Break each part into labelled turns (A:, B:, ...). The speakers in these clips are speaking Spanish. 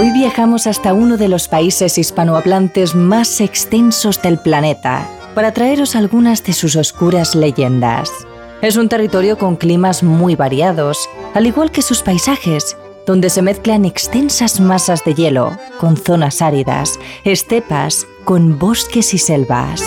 A: Hoy viajamos hasta uno de los países hispanohablantes más extensos del planeta para traeros algunas de sus oscuras leyendas. Es un territorio con climas muy variados, al igual que sus paisajes, donde se mezclan extensas masas de hielo con zonas áridas, estepas con bosques y selvas.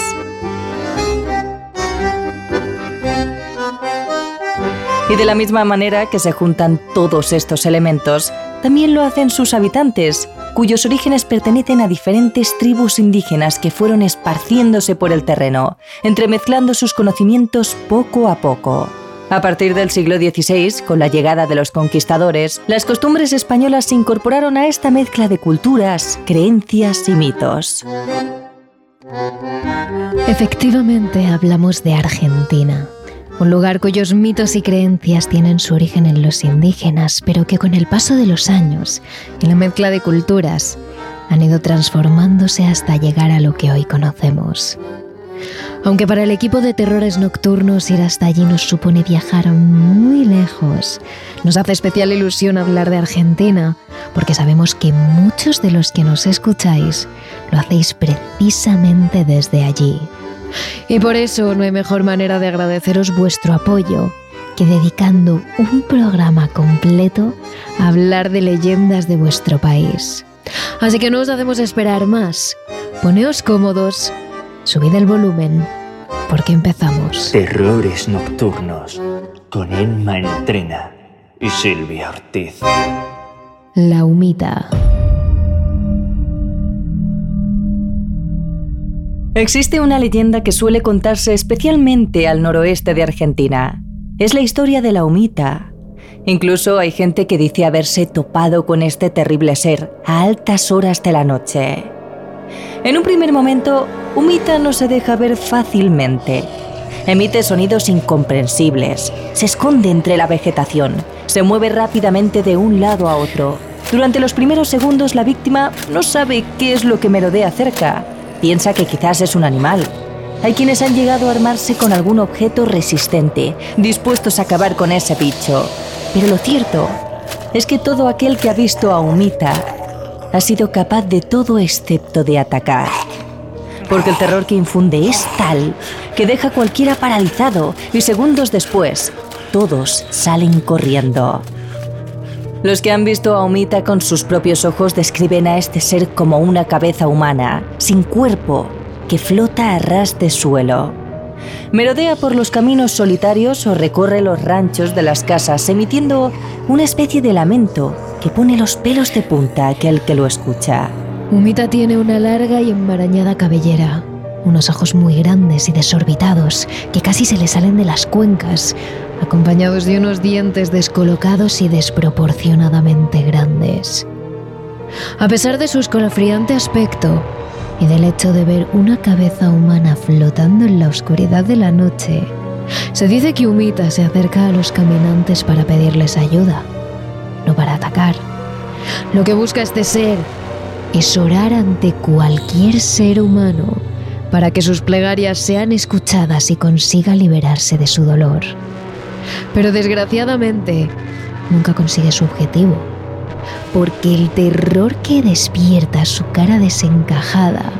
A: Y de la misma manera que se juntan todos estos elementos, también lo hacen sus habitantes, cuyos orígenes pertenecen a diferentes tribus indígenas que fueron esparciéndose por el terreno, entremezclando sus conocimientos poco a poco. A partir del siglo XVI, con la llegada de los conquistadores, las costumbres españolas se incorporaron a esta mezcla de culturas, creencias y mitos.
B: Efectivamente hablamos de Argentina, un lugar cuyos mitos y creencias tienen su origen en los indígenas, pero que con el paso de los años y la mezcla de culturas han ido transformándose hasta llegar a lo que hoy conocemos. Aunque para el equipo de terrores nocturnos ir hasta allí nos supone viajar muy lejos, nos hace especial ilusión hablar de Argentina, porque sabemos que muchos de los que nos escucháis lo hacéis precisamente desde allí. Y por eso no hay mejor manera de agradeceros vuestro apoyo que dedicando un programa completo a hablar de leyendas de vuestro país. Así que no os hacemos esperar más. Poneos cómodos, subid el volumen, porque empezamos.
C: Terrores nocturnos con Emma Entrena y Silvia Ortiz.
B: La humita.
A: Existe una leyenda que suele contarse especialmente al noroeste de Argentina. Es la historia de la humita. Incluso hay gente que dice haberse topado con este terrible ser a altas horas de la noche. En un primer momento, Humita no se deja ver fácilmente. Emite sonidos incomprensibles, se esconde entre la vegetación, se mueve rápidamente de un lado a otro. Durante los primeros segundos la víctima no sabe qué es lo que merodea cerca piensa que quizás es un animal. Hay quienes han llegado a armarse con algún objeto resistente, dispuestos a acabar con ese bicho. Pero lo cierto es que todo aquel que ha visto a Humita ha sido capaz de todo excepto de atacar. Porque el terror que infunde es tal que deja a cualquiera paralizado y segundos después todos salen corriendo. Los que han visto a Humita con sus propios ojos describen a este ser como una cabeza humana, sin cuerpo, que flota a ras de suelo. Merodea por los caminos solitarios o recorre los ranchos de las casas emitiendo una especie de lamento que pone los pelos de punta a aquel que lo escucha.
B: Humita tiene una larga y enmarañada cabellera, unos ojos muy grandes y desorbitados que casi se le salen de las cuencas, acompañados de unos dientes descolocados y desproporcionadamente grandes. A pesar de su escalofriante aspecto y del hecho de ver una cabeza humana flotando en la oscuridad de la noche, se dice que Humita se acerca a los caminantes para pedirles ayuda, no para atacar. Lo que busca este ser es orar ante cualquier ser humano para que sus plegarias sean escuchadas y consiga liberarse de su dolor. Pero desgraciadamente nunca consigue su objetivo, porque el terror que despierta su cara desencajada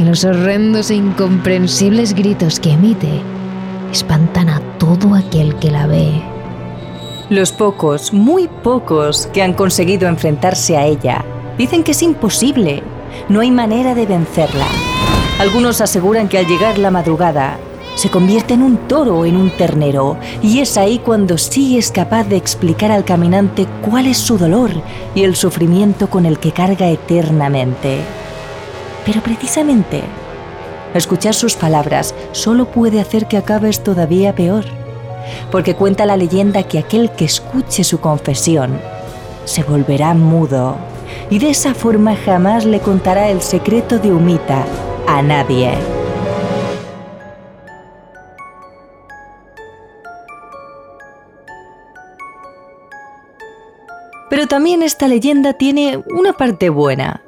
B: y los horrendos e incomprensibles gritos que emite espantan a todo aquel que la ve.
A: Los pocos, muy pocos, que han conseguido enfrentarse a ella, dicen que es imposible, no hay manera de vencerla. Algunos aseguran que al llegar la madrugada, se convierte en un toro o en un ternero, y es ahí cuando sí es capaz de explicar al caminante cuál es su dolor y el sufrimiento con el que carga eternamente. Pero precisamente, escuchar sus palabras solo puede hacer que acabes todavía peor, porque cuenta la leyenda que aquel que escuche su confesión se volverá mudo, y de esa forma jamás le contará el secreto de Umita a nadie. Pero también esta leyenda tiene una parte buena.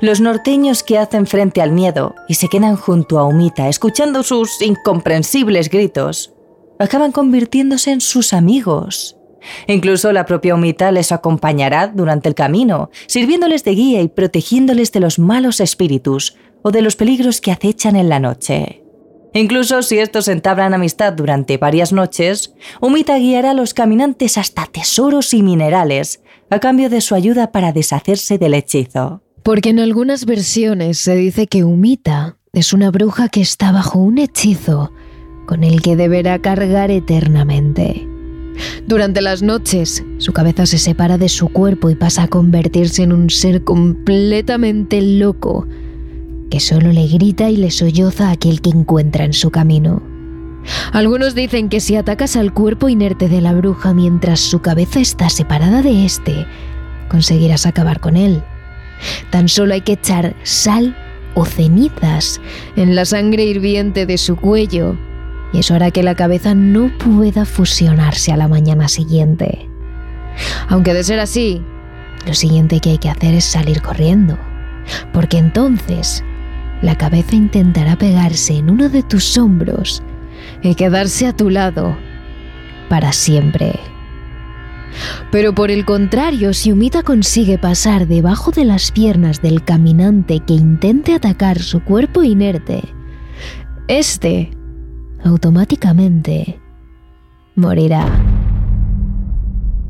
A: Los norteños que hacen frente al miedo y se quedan junto a Umita escuchando sus incomprensibles gritos, acaban convirtiéndose en sus amigos. Incluso la propia Umita les acompañará durante el camino, sirviéndoles de guía y protegiéndoles de los malos espíritus o de los peligros que acechan en la noche. Incluso si estos entablan amistad durante varias noches, Umita guiará a los caminantes hasta tesoros y minerales, a cambio de su ayuda para deshacerse del hechizo.
B: Porque en algunas versiones se dice que Umita es una bruja que está bajo un hechizo con el que deberá cargar eternamente. Durante las noches, su cabeza se separa de su cuerpo y pasa a convertirse en un ser completamente loco, que solo le grita y le solloza a aquel que encuentra en su camino. Algunos dicen que si atacas al cuerpo inerte de la bruja mientras su cabeza está separada de éste, conseguirás acabar con él. Tan solo hay que echar sal o cenizas en la sangre hirviente de su cuello y eso hará que la cabeza no pueda fusionarse a la mañana siguiente. Aunque de ser así, lo siguiente que hay que hacer es salir corriendo, porque entonces la cabeza intentará pegarse en uno de tus hombros y quedarse a tu lado para siempre. Pero por el contrario, si Umita consigue pasar debajo de las piernas del caminante que intente atacar su cuerpo inerte, este automáticamente morirá.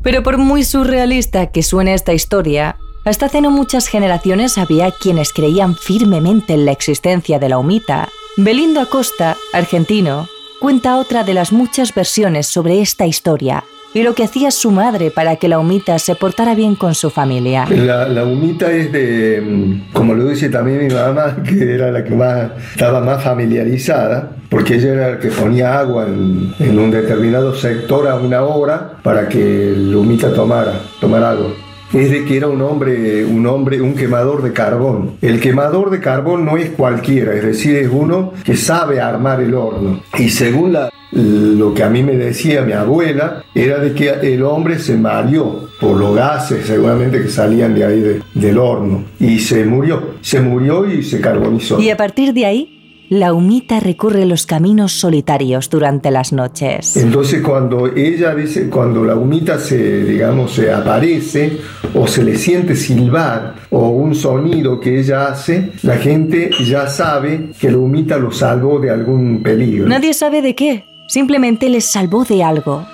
A: Pero por muy surrealista que suene esta historia, hasta hace no muchas generaciones había quienes creían firmemente en la existencia de la humita. Belindo Acosta, argentino, cuenta otra de las muchas versiones sobre esta historia, y lo que hacía su madre para que la humita se portara bien con su familia.
D: La, humita es de, mm, como lo dice también mi mamá, que era la que más estaba más familiarizada, porque ella era la que ponía agua en, un determinado sector a una hora para que la humita tomara, tomara agua es de que era un hombre, un hombre, un quemador de carbón. El quemador de carbón no es cualquiera, es decir, es uno que sabe armar el horno. Y según la, lo que a mí me decía mi abuela, era de que el hombre se mareó por los gases seguramente que salían de ahí del horno y se murió, se murió y se carbonizó.
A: Y a partir de ahí la humita recorre los caminos solitarios durante las noches.
D: Entonces cuando ella dice, cuando la humita se, digamos, se aparece o se le siente silbar o un sonido que ella hace, la gente ya sabe que la humita lo salvó de algún peligro.
A: Nadie sabe de qué, simplemente les salvó de algo.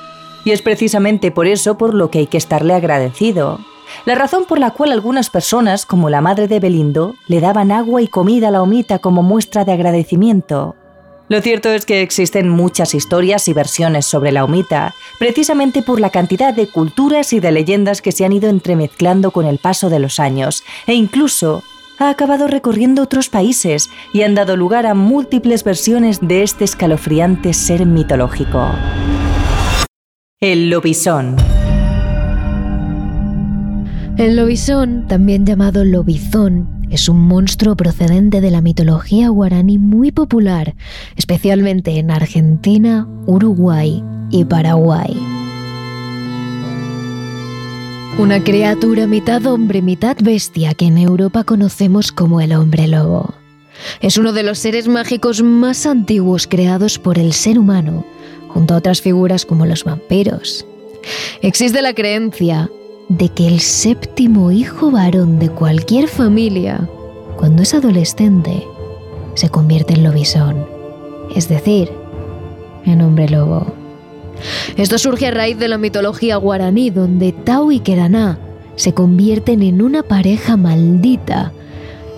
A: Y es precisamente por eso por lo que hay que estarle agradecido la razón por la cual algunas personas, como la madre de Belindo, le daban agua y comida a la omita como muestra de agradecimiento. Lo cierto es que existen muchas historias y versiones sobre la omita, precisamente por la cantidad de culturas y de leyendas que se han ido entremezclando con el paso de los años, e incluso ha acabado recorriendo otros países y han dado lugar a múltiples versiones de este escalofriante ser mitológico. El lobisón.
B: El lobizón, también llamado lobizón, es un monstruo procedente de la mitología guaraní muy popular, especialmente en Argentina, Uruguay y Paraguay. Una criatura mitad hombre, mitad bestia que en Europa conocemos como el hombre lobo. Es uno de los seres mágicos más antiguos creados por el ser humano, junto a otras figuras como los vampiros. Existe la creencia de que el séptimo hijo varón de cualquier familia, cuando es adolescente, se convierte en lobisón, es decir, en hombre lobo. Esto surge a raíz de la mitología guaraní, donde Tau y Keraná se convierten en una pareja maldita,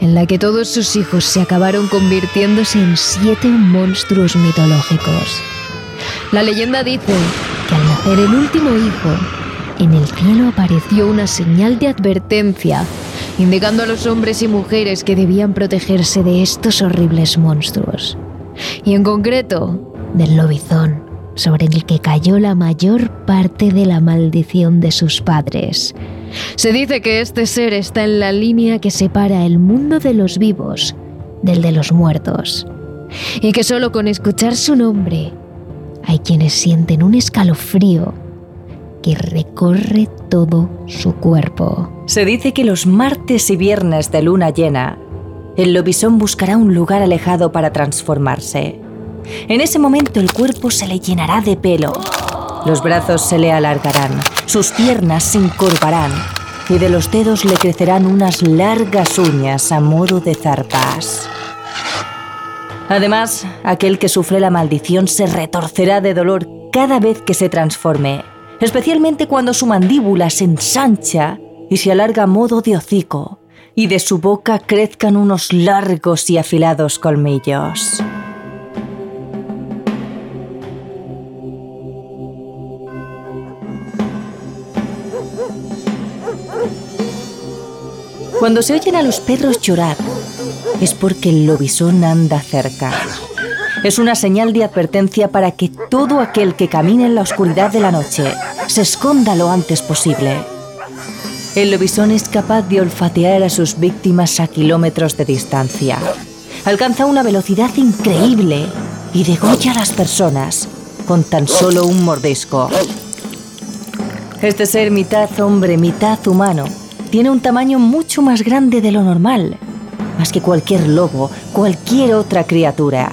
B: en la que todos sus hijos se acabaron convirtiéndose en siete monstruos mitológicos. La leyenda dice que al nacer el último hijo, en el cielo apareció una señal de advertencia, indicando a los hombres y mujeres que debían protegerse de estos horribles monstruos, y en concreto del lobizón, sobre el que cayó la mayor parte de la maldición de sus padres. Se dice que este ser está en la línea que separa el mundo de los vivos del de los muertos, y que solo con escuchar su nombre hay quienes sienten un escalofrío que recorre todo su cuerpo.
A: Se dice que los martes y viernes de luna llena, el lobisón buscará un lugar alejado para transformarse. En ese momento el cuerpo se le llenará de pelo, los brazos se le alargarán, sus piernas se encorvarán y de los dedos le crecerán unas largas uñas a modo de zarpas. Además, aquel que sufre la maldición se retorcerá de dolor cada vez que se transforme, especialmente cuando su mandíbula se ensancha y se alarga a modo de hocico, y de su boca crezcan unos largos y afilados colmillos. Cuando se oyen a los perros llorar, es porque el lobisón anda cerca. Es una señal de advertencia para que todo aquel que camine en la oscuridad de la noche se esconda lo antes posible. El lobisón es capaz de olfatear a sus víctimas a kilómetros de distancia. Alcanza una velocidad increíble y degolla a las personas con tan solo un mordisco. Este ser mitad hombre, mitad humano, tiene un tamaño mucho más grande de lo normal, más que cualquier lobo, cualquier otra criatura.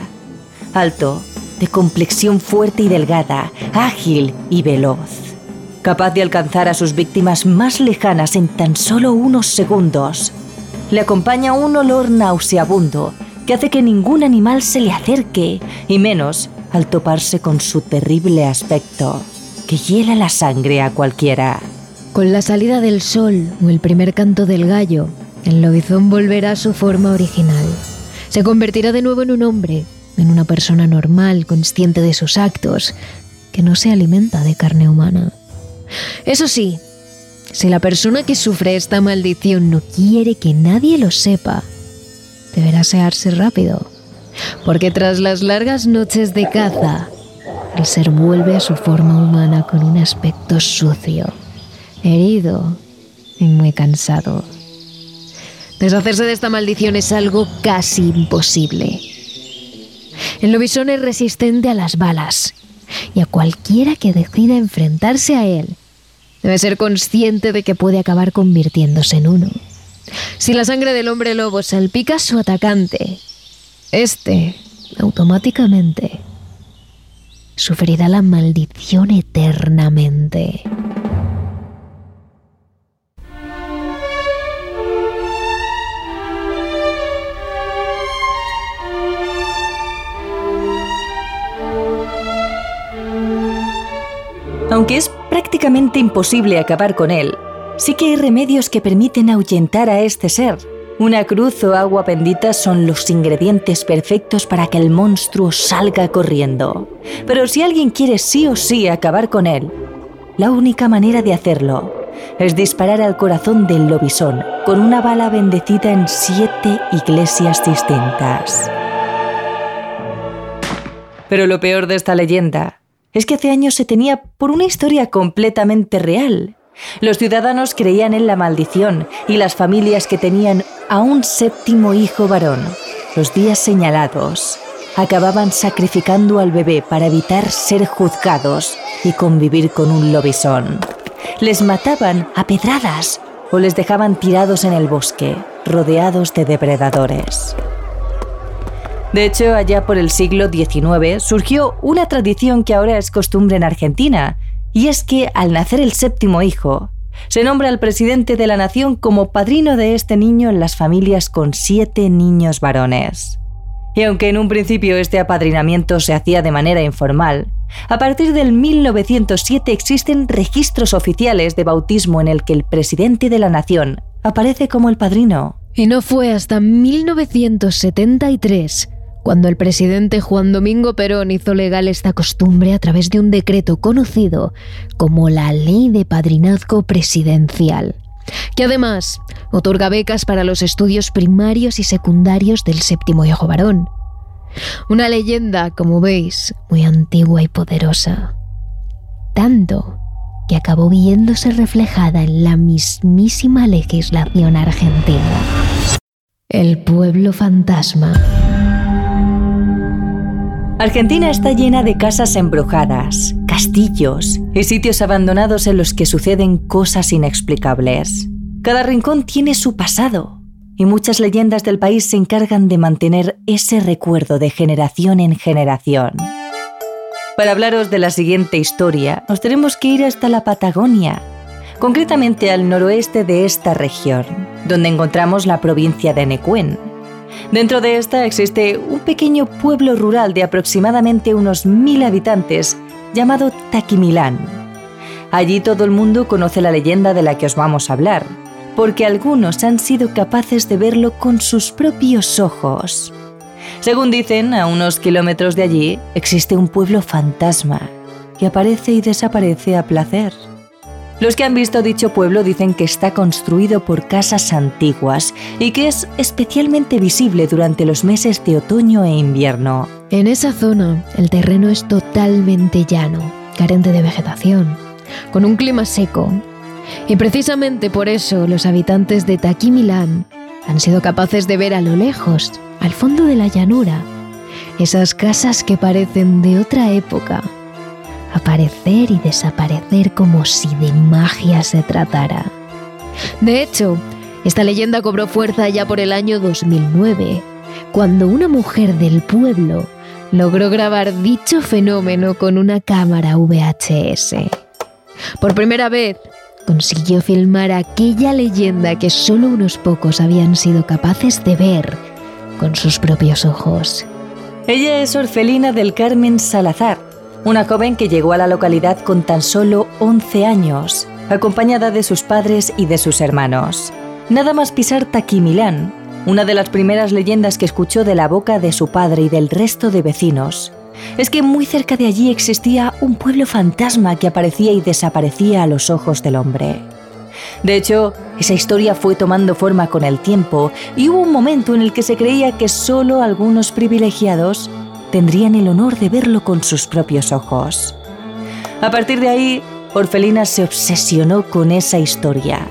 A: Alto, de complexión fuerte y delgada, ágil y veloz. Capaz de alcanzar a sus víctimas más lejanas en tan solo unos segundos. Le acompaña un olor nauseabundo que hace que ningún animal se le acerque, y menos al toparse con su terrible aspecto, que hiela la sangre a cualquiera.
B: Con la salida del sol o el primer canto del gallo, el lobizón volverá a su forma original. Se convertirá de nuevo en un hombre, en una persona normal, consciente de sus actos, que no se alimenta de carne humana. Eso sí, si la persona que sufre esta maldición no quiere que nadie lo sepa, deberá searse rápido, porque tras las largas noches de caza, el ser vuelve a su forma humana con un aspecto sucio herido y muy cansado. Deshacerse de esta maldición es algo casi imposible. El lobisón es resistente a las balas y a cualquiera que decida enfrentarse a él debe ser consciente de que puede acabar convirtiéndose en uno. Si la sangre del hombre lobo salpica a su atacante, este automáticamente sufrirá la maldición eternamente.
A: Aunque es prácticamente imposible acabar con él, sí que hay remedios que permiten ahuyentar a este ser. Una cruz o agua bendita son los ingredientes perfectos para que el monstruo salga corriendo. Pero si alguien quiere sí o sí acabar con él, la única manera de hacerlo es disparar al corazón del lobisón con una bala bendecida en siete iglesias distintas. Pero lo peor de esta leyenda es que hace años se tenía por una historia completamente real. Los ciudadanos creían en la maldición y las familias que tenían a un séptimo hijo varón, los días señalados, acababan sacrificando al bebé para evitar ser juzgados y convivir con un lobisón. Les mataban a pedradas o les dejaban tirados en el bosque, rodeados de depredadores. De hecho, allá por el siglo XIX surgió una tradición que ahora es costumbre en Argentina, y es que al nacer el séptimo hijo, se nombra al presidente de la nación como padrino de este niño en las familias con siete niños varones. Y aunque en un principio este apadrinamiento se hacía de manera informal, a partir del 1907 existen registros oficiales de bautismo en el que el presidente de la nación aparece como el padrino.
B: Y no fue hasta 1973 cuando el presidente Juan Domingo Perón hizo legal esta costumbre a través de un decreto conocido como la Ley de Padrinazgo Presidencial, que además otorga becas para los estudios primarios y secundarios del séptimo hijo varón. Una leyenda, como veis, muy antigua y poderosa. Tanto que acabó viéndose reflejada en la mismísima legislación argentina. El pueblo fantasma.
A: Argentina está llena de casas embrujadas, castillos y sitios abandonados en los que suceden cosas inexplicables. Cada rincón tiene su pasado y muchas leyendas del país se encargan de mantener ese recuerdo de generación en generación. Para hablaros de la siguiente historia, nos tenemos que ir hasta la Patagonia, concretamente al noroeste de esta región, donde encontramos la provincia de Nequén. Dentro de esta existe un pequeño pueblo rural de aproximadamente unos mil habitantes llamado Taquimilán. Allí todo el mundo conoce la leyenda de la que os vamos a hablar, porque algunos han sido capaces de verlo con sus propios ojos. Según dicen, a unos kilómetros de allí existe un pueblo fantasma que aparece y desaparece a placer. Los que han visto dicho pueblo dicen que está construido por casas antiguas y que es especialmente visible durante los meses de otoño e invierno.
B: En esa zona, el terreno es totalmente llano, carente de vegetación, con un clima seco. Y precisamente por eso los habitantes de Taquimilán han sido capaces de ver a lo lejos, al fondo de la llanura, esas casas que parecen de otra época, aparecer y desaparecer como si de magia se tratara. De hecho, esta leyenda cobró fuerza ya por el año 2009, cuando una mujer del pueblo logró grabar dicho fenómeno con una cámara VHS. Por primera vez, consiguió filmar aquella leyenda que solo unos pocos habían sido capaces de ver con sus propios ojos.
A: Ella es Orfelina del Carmen Salazar, una joven que llegó a la localidad con tan solo 11 años, acompañada de sus padres y de sus hermanos. Nada más pisar Taquimilán, una de las primeras leyendas que escuchó de la boca de su padre y del resto de vecinos, es que muy cerca de allí existía un pueblo fantasma que aparecía y desaparecía a los ojos del hombre. De hecho, esa historia fue tomando forma con el tiempo y hubo un momento en el que se creía que solo algunos privilegiados tendrían el honor de verlo con sus propios ojos. A partir de ahí, Orfelina se obsesionó con esa historia.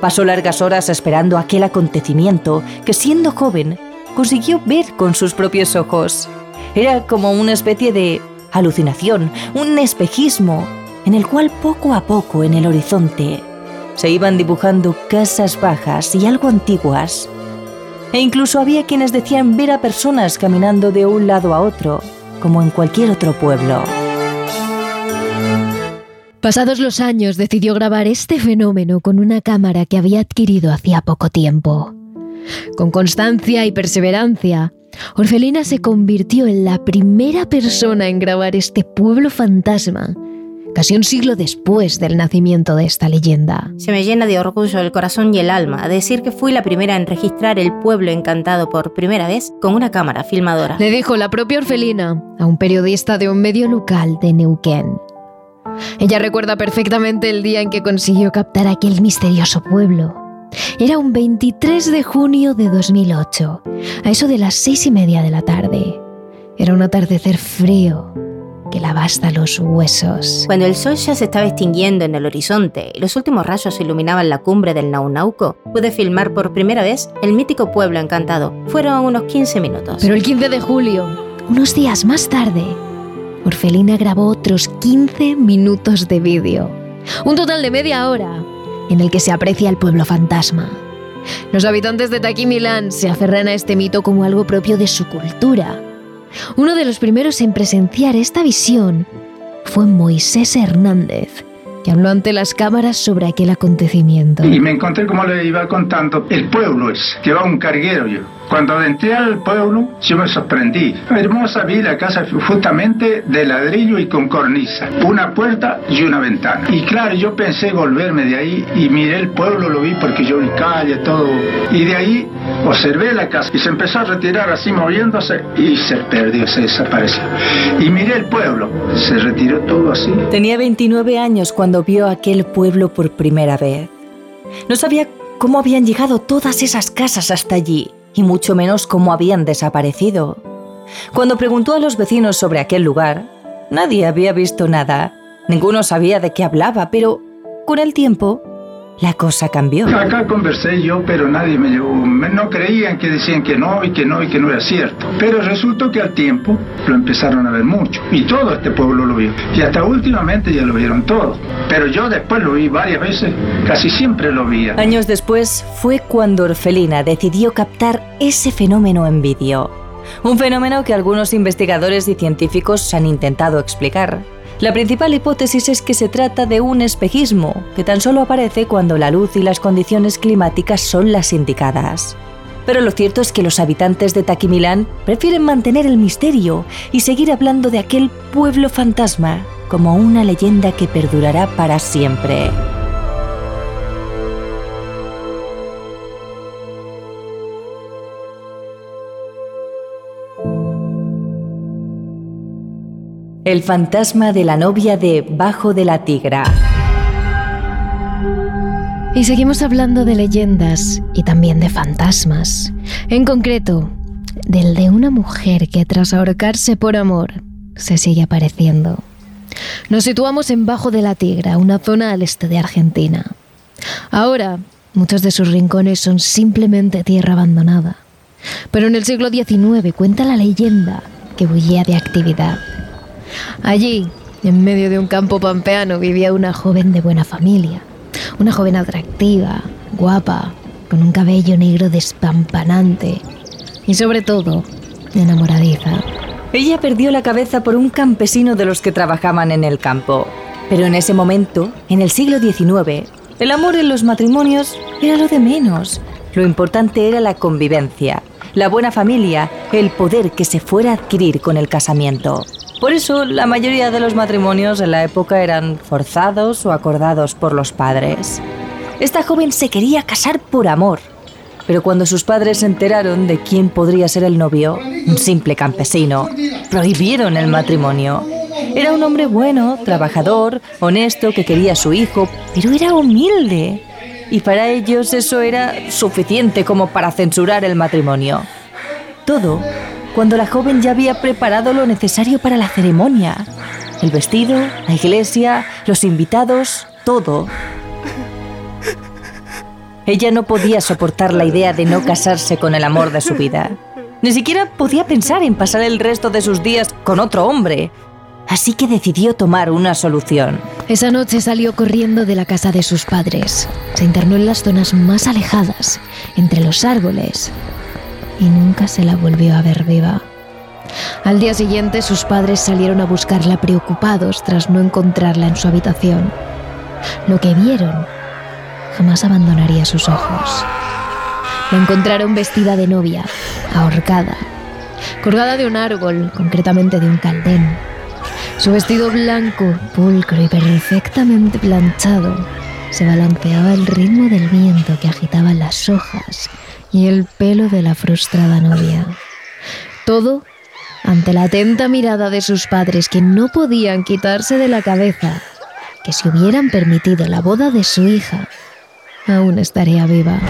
A: Pasó largas horas esperando aquel acontecimiento que siendo joven consiguió ver con sus propios ojos. Era como una especie de alucinación, un espejismo, en el cual poco a poco en el horizonte se iban dibujando casas bajas y algo antiguas e incluso había quienes decían ver a personas caminando de un lado a otro, como en cualquier otro pueblo.
B: Pasados los años decidió grabar este fenómeno con una cámara que había adquirido hacía poco tiempo. Con constancia y perseverancia, Orfelina se convirtió en la primera persona en grabar este pueblo fantasma casi un siglo después del nacimiento de esta leyenda.
E: Se me llena de orgullo el corazón y el alma decir que fui la primera en registrar el pueblo encantado por primera vez con una cámara filmadora.
B: Le dijo la propia Orfelina a un periodista de un medio local de Neuquén. Ella recuerda perfectamente el día en que consiguió captar aquel misterioso pueblo. Era un 23 de junio de 2008, a eso de las seis y media de la tarde. Era un atardecer frío, que la basta los huesos.
E: Cuando el sol ya se estaba extinguiendo en el horizonte y los últimos rayos iluminaban la cumbre del Naunauco, pude filmar por primera vez el mítico pueblo encantado. Fueron unos 15 minutos.
B: Pero el 15 de julio, unos días más tarde, Orfelina grabó otros 15 minutos de vídeo. Un total de media hora en el que se aprecia el pueblo fantasma. Los habitantes de Taquimilán se aferran a este mito como algo propio de su cultura uno de los primeros en presenciar esta visión fue Moisés Hernández, que habló ante las cámaras sobre aquel acontecimiento.
F: Y me encontré, como le iba contando, el pueblo es, que va un carguero yo. Cuando entré al pueblo, yo me sorprendí. Hermosa vi la casa justamente de ladrillo y con cornisa. Una puerta y una ventana. Y claro, yo pensé volverme de ahí y miré el pueblo, lo vi porque yo vi calle, todo. Y de ahí observé la casa y se empezó a retirar así moviéndose y se perdió, se desapareció. Y miré el pueblo, se retiró todo así.
A: Tenía 29 años cuando vio aquel pueblo por primera vez. No sabía cómo habían llegado todas esas casas hasta allí y mucho menos cómo habían desaparecido. Cuando preguntó a los vecinos sobre aquel lugar, nadie había visto nada. Ninguno sabía de qué hablaba, pero con el tiempo la cosa cambió.
F: Acá conversé yo, pero nadie me llevó. No creían que decían que no y que no y que no era cierto. Pero resultó que al tiempo lo empezaron a ver mucho. Y todo este pueblo lo vio. Y hasta últimamente ya lo vieron todo. Pero yo después lo vi varias veces. Casi siempre lo vi.
A: Años después fue cuando Orfelina decidió captar ese fenómeno en vídeo. Un fenómeno que algunos investigadores y científicos han intentado explicar. La principal hipótesis es que se trata de un espejismo, que tan solo aparece cuando la luz y las condiciones climáticas son las indicadas. Pero lo cierto es que los habitantes de Taquimilán prefieren mantener el misterio y seguir hablando de aquel pueblo fantasma como una leyenda que perdurará para siempre. El fantasma de la novia de Bajo de la Tigra.
B: Y seguimos hablando de leyendas y también de fantasmas. En concreto, del de una mujer que tras ahorcarse por amor se sigue apareciendo. Nos situamos en Bajo de la Tigra, una zona al este de Argentina. Ahora, muchos de sus rincones son simplemente tierra abandonada. Pero en el siglo XIX cuenta la leyenda que bullía de actividad Allí, en medio de un campo pampeano, vivía una joven de buena familia. Una joven atractiva, guapa, con un cabello negro despampanante y sobre todo enamoradiza.
A: Ella perdió la cabeza por un campesino de los que trabajaban en el campo. Pero en ese momento, en el siglo XIX, el amor en los matrimonios era lo de menos. Lo importante era la convivencia, la buena familia, el poder que se fuera a adquirir con el casamiento. Por eso la mayoría de los matrimonios en la época eran forzados o acordados por los padres. Esta joven se quería casar por amor, pero cuando sus padres se enteraron de quién podría ser el novio, un simple campesino, prohibieron el matrimonio. Era un hombre bueno, trabajador, honesto, que quería a su hijo, pero era humilde. Y para ellos eso era suficiente como para censurar el matrimonio. Todo cuando la joven ya había preparado lo necesario para la ceremonia. El vestido, la iglesia, los invitados, todo. Ella no podía soportar la idea de no casarse con el amor de su vida. Ni siquiera podía pensar en pasar el resto de sus días con otro hombre. Así que decidió tomar una solución.
B: Esa noche salió corriendo de la casa de sus padres. Se internó en las zonas más alejadas, entre los árboles, y nunca se la volvió a ver viva. Al día siguiente sus padres salieron a buscarla preocupados tras no encontrarla en su habitación. Lo que vieron jamás abandonaría sus ojos. La encontraron vestida de novia, ahorcada, colgada de un árbol, concretamente de un caldén. Su vestido blanco, pulcro y perfectamente planchado se balanceaba al ritmo del viento que agitaba las hojas y el pelo de la frustrada novia. Todo ante la atenta mirada de sus padres que no podían quitarse de la cabeza que si hubieran permitido la boda de su hija, aún estaría viva.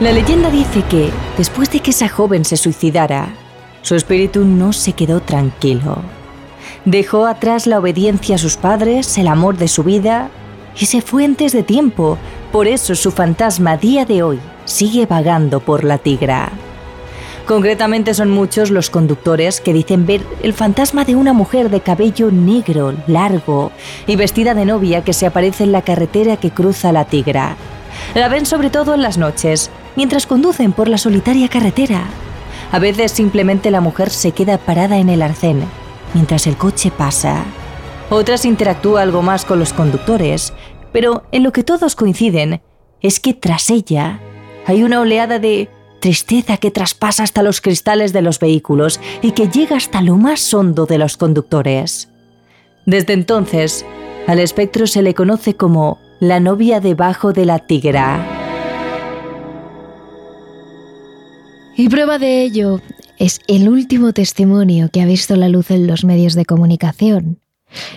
A: La leyenda dice que, después de que esa joven se suicidara, su espíritu no se quedó tranquilo Dejó atrás la obediencia a sus padres, el amor de su vida y se fue antes de tiempo. Por eso su fantasma día de hoy sigue vagando por la tigra. Concretamente son muchos los conductores que dicen ver el fantasma de una mujer de cabello negro, largo y vestida de novia que se aparece en la carretera que cruza la tigra. La ven sobre todo en las noches, mientras conducen por la solitaria carretera. A veces simplemente la mujer se queda parada en el arcén, mientras el coche pasa. Otras interactúa algo más con los conductores, pero en lo que todos coinciden es que tras ella hay una oleada de tristeza que traspasa hasta los cristales de los vehículos y que llega hasta lo más hondo de los conductores. Desde entonces, al espectro se le conoce como la novia debajo de la tigra.
B: Y prueba de ello es el último testimonio que ha visto la luz en los medios de comunicación,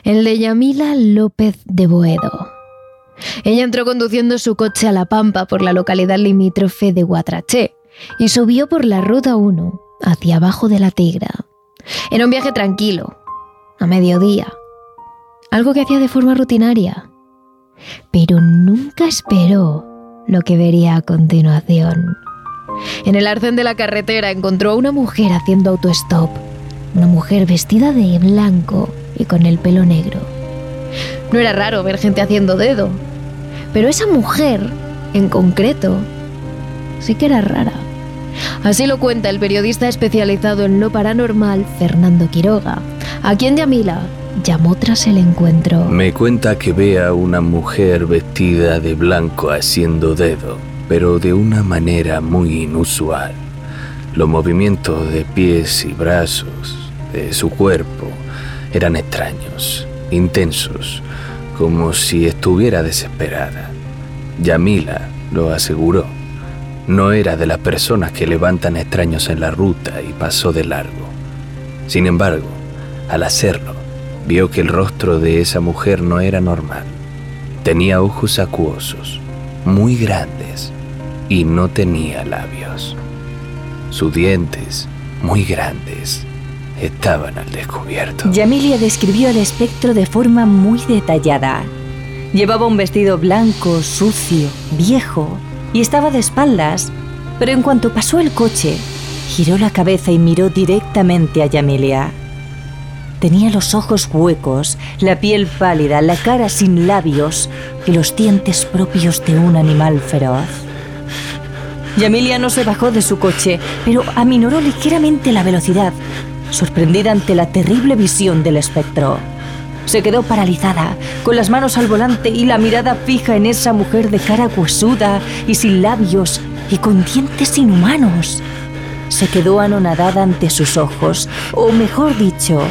B: el de Yamila López de Boedo. Ella entró conduciendo su coche a La Pampa por la localidad limítrofe de Guatraché y subió por la ruta 1 hacia abajo de la Tigra. Era un viaje tranquilo, a mediodía, algo que hacía de forma rutinaria, pero nunca esperó lo que vería a continuación. En el arcén de la carretera encontró a una mujer haciendo autostop, una mujer vestida de blanco y con el pelo negro. No era raro ver gente haciendo dedo, pero esa mujer, en concreto, sí que era rara. Así lo cuenta el periodista especializado en lo paranormal Fernando Quiroga, a quien Yamila llamó tras el encuentro.
G: Me cuenta que ve a una mujer vestida de blanco haciendo dedo, pero de una manera muy inusual. Los movimientos de pies y brazos de su cuerpo eran extraños, intensos, como si estuviera desesperada. Yamila lo aseguró. No era de las personas que levantan extraños en la ruta y pasó de largo. Sin embargo, al hacerlo, vio que el rostro de esa mujer no era normal. Tenía ojos acuosos, muy grandes, y no tenía labios. Sus dientes, muy grandes, estaban al descubierto.
A: Yamilia describió el espectro de forma muy detallada. Llevaba un vestido blanco, sucio, viejo, y estaba de espaldas, pero en cuanto pasó el coche, giró la cabeza y miró directamente a Yamilia. Tenía los ojos huecos, la piel pálida, la cara sin labios y los dientes propios de un animal feroz. Yamilia no se bajó de su coche, pero aminoró ligeramente la velocidad, sorprendida ante la terrible visión del espectro. Se quedó paralizada, con las manos al volante y la mirada fija en esa mujer de cara huesuda y sin labios y con dientes inhumanos. Se quedó anonadada ante sus ojos, o mejor dicho,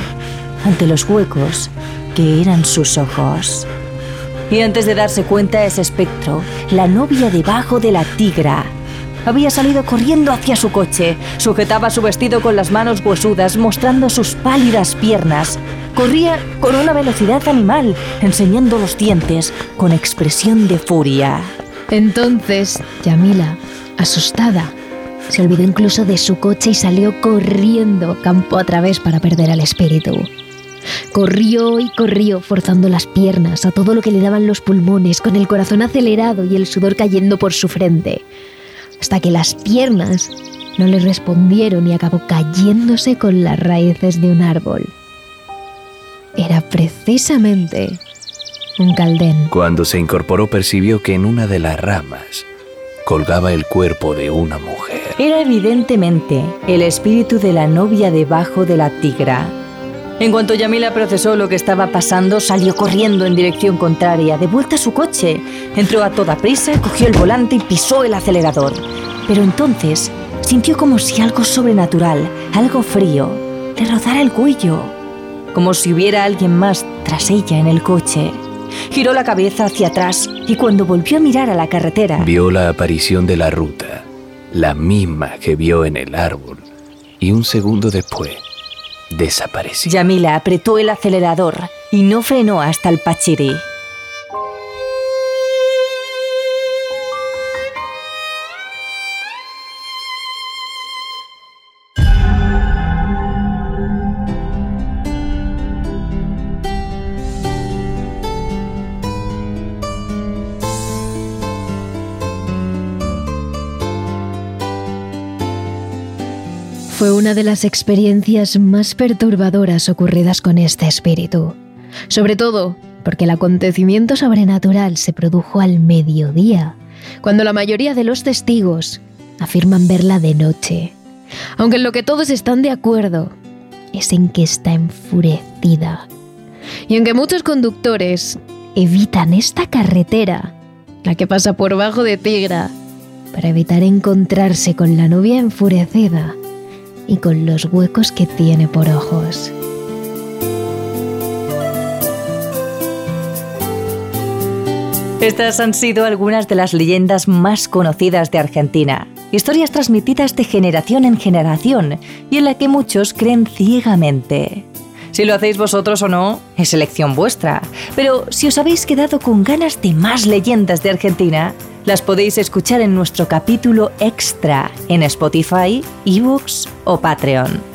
A: ante los huecos que eran sus ojos. Y antes de darse cuenta ese espectro, la novia debajo de la tigra había salido corriendo hacia su coche. Sujetaba su vestido con las manos huesudas, mostrando sus pálidas piernas. Corría con una velocidad animal, enseñando los dientes con expresión de furia.
B: Entonces, Yamila, asustada, se olvidó incluso de su coche y salió corriendo campo a través para perder al espíritu. Corrió y corrió, forzando las piernas a todo lo que le daban los pulmones, con el corazón acelerado y el sudor cayendo por su frente, hasta que las piernas no le respondieron y acabó cayéndose con las raíces de un árbol. Era precisamente un caldén.
G: Cuando se incorporó percibió que en una de las ramas colgaba el cuerpo de una mujer.
A: Era evidentemente el espíritu de la novia debajo de la tigra. En cuanto Yamila procesó lo que estaba pasando, salió corriendo en dirección contraria, de vuelta a su coche. Entró a toda prisa, cogió el volante y pisó el acelerador. Pero entonces sintió como si algo sobrenatural, algo frío, le rozara el cuello, como si hubiera alguien más tras ella en el coche. Giró la cabeza hacia atrás y cuando volvió a mirar a la carretera,
G: Vio la aparición de la ruta, la misma que vio en el árbol, y un segundo después desapareció.
A: Yamila apretó el acelerador y no frenó hasta el Pachiri.
B: Fue una de las experiencias más perturbadoras ocurridas con este espíritu. Sobre todo porque el acontecimiento sobrenatural se produjo al mediodía, cuando la mayoría de los testigos afirman verla de noche. Aunque en lo que todos están de acuerdo es en que está enfurecida. Y en que muchos conductores evitan esta carretera, la que pasa por bajo de Tigra, para evitar encontrarse con la novia enfurecida y con los huecos que tiene por ojos.
A: Estas han sido algunas de las leyendas más conocidas de Argentina. Historias transmitidas de generación en generación y en la que muchos creen ciegamente. Si lo hacéis vosotros o no, es elección vuestra. Pero si os habéis quedado con ganas de más leyendas de Argentina, las podéis escuchar en nuestro capítulo extra en Spotify, eBooks o Patreon.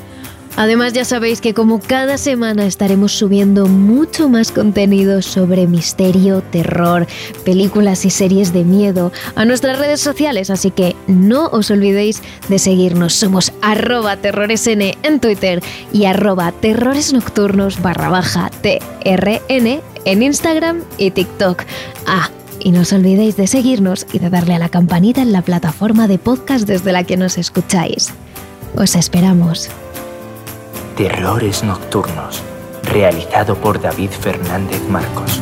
B: Además ya sabéis que como cada semana estaremos subiendo mucho más contenido sobre misterio, terror, películas y series de miedo a nuestras redes sociales, así que no os olvidéis de seguirnos. Somos arroba terroresn en Twitter y arroba terroresnocturnos barra baja TRN en Instagram y TikTok. Ah, y no os olvidéis de seguirnos y de darle a la campanita en la plataforma de podcast desde la que nos escucháis. Os esperamos.
C: Terrores Nocturnos, realizado por David Fernández Marcos.